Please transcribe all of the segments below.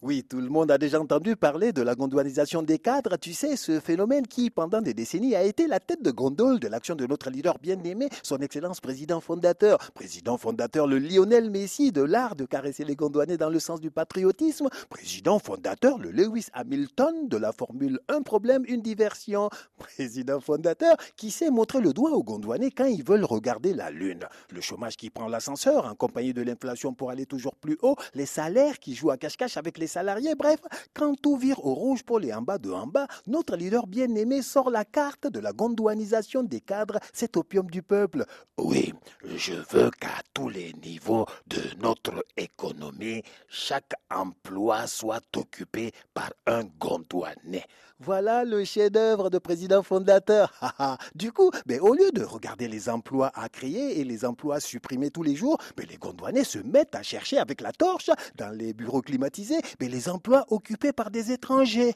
Oui, tout le monde a déjà entendu parler de la gondouanisation des cadres. Tu sais, ce phénomène qui, pendant des décennies, a été la tête de gondole de l'action de notre leader bien-aimé, son Excellence président fondateur. Président fondateur, le Lionel Messi de l'art de caresser les gondouanais dans le sens du patriotisme. Président fondateur, le Lewis Hamilton de la Formule Un problème, une diversion. Président fondateur qui sait montrer le doigt aux gondouanais quand ils veulent regarder la lune. Le chômage qui prend l'ascenseur, en compagnie de l'inflation pour aller toujours plus haut. Les salaires qui jouent à cache-cache avec les salariés. Bref, quand tout vire au rouge pour les en bas de en bas, notre leader bien-aimé sort la carte de la gondouanisation des cadres, cet opium du peuple. Oui, je veux qu'à tous les niveaux de notre économie, chaque emploi soit occupé par un gondouanais. Voilà le chef-d'œuvre de président fondateur. du coup, mais au lieu de regarder les emplois à créer et les emplois supprimés tous les jours, mais les gondouanais se mettent à chercher avec la torche dans les bureaux climatisés mais les emplois occupés par des étrangers.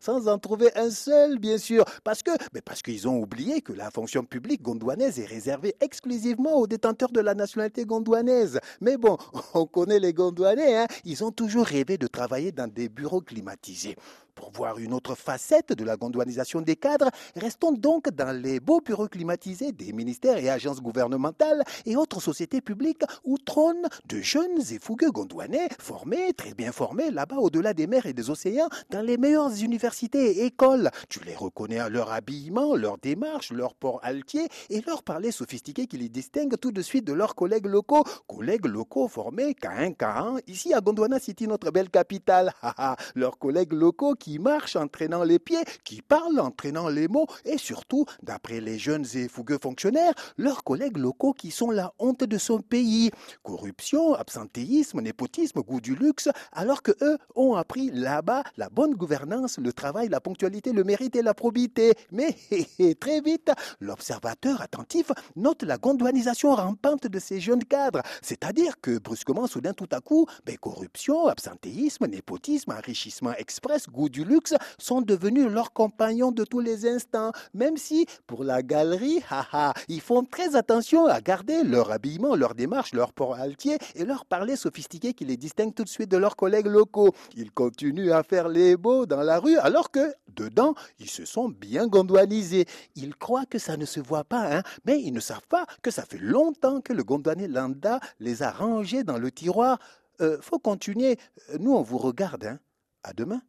Sans en trouver un seul, bien sûr. Parce que, parce qu'ils ont oublié que la fonction publique gondouanaise est réservée exclusivement aux détenteurs de la nationalité gondouanaise. Mais bon, on connaît les gondouanais, hein. Ils ont toujours rêvé de travailler dans des bureaux climatisés. Pour voir une autre facette de la gondouanisation des cadres, restons donc dans les beaux bureaux climatisés des ministères et agences gouvernementales et autres sociétés publiques où trônent de jeunes et fougueux gondouanais formés, très bien formés là-bas au-delà des mers et des océans, dans les meilleures universités et écoles. Tu les reconnais à leur habillement, leur démarche, leur port altier et leur parler sophistiqué qui les distingue tout de suite de leurs collègues locaux, collègues locaux formés qu'à un ici à Gondwana City, notre belle capitale. leurs collègues locaux qui marche en traînant les pieds, qui parle en traînant les mots, et surtout, d'après les jeunes et fougueux fonctionnaires, leurs collègues locaux qui sont la honte de son pays. Corruption, absentéisme, népotisme, goût du luxe, alors que eux ont appris là-bas la bonne gouvernance, le travail, la ponctualité, le mérite et la probité. Mais très vite, l'observateur attentif note la gondouanisation rampante de ces jeunes cadres, c'est-à-dire que brusquement, soudain, tout à coup, ben, corruption, absentéisme, népotisme, enrichissement express, goût du luxe sont devenus leurs compagnons de tous les instants, même si pour la galerie, haha, ils font très attention à garder leur habillement, leur démarche, leur port altier et leur parler sophistiqué qui les distingue tout de suite de leurs collègues locaux. Ils continuent à faire les beaux dans la rue alors que, dedans, ils se sont bien gondouanisés. Ils croient que ça ne se voit pas, hein, mais ils ne savent pas que ça fait longtemps que le gondouanier Landa les a rangés dans le tiroir. Euh, faut continuer. Nous, on vous regarde, hein. À demain.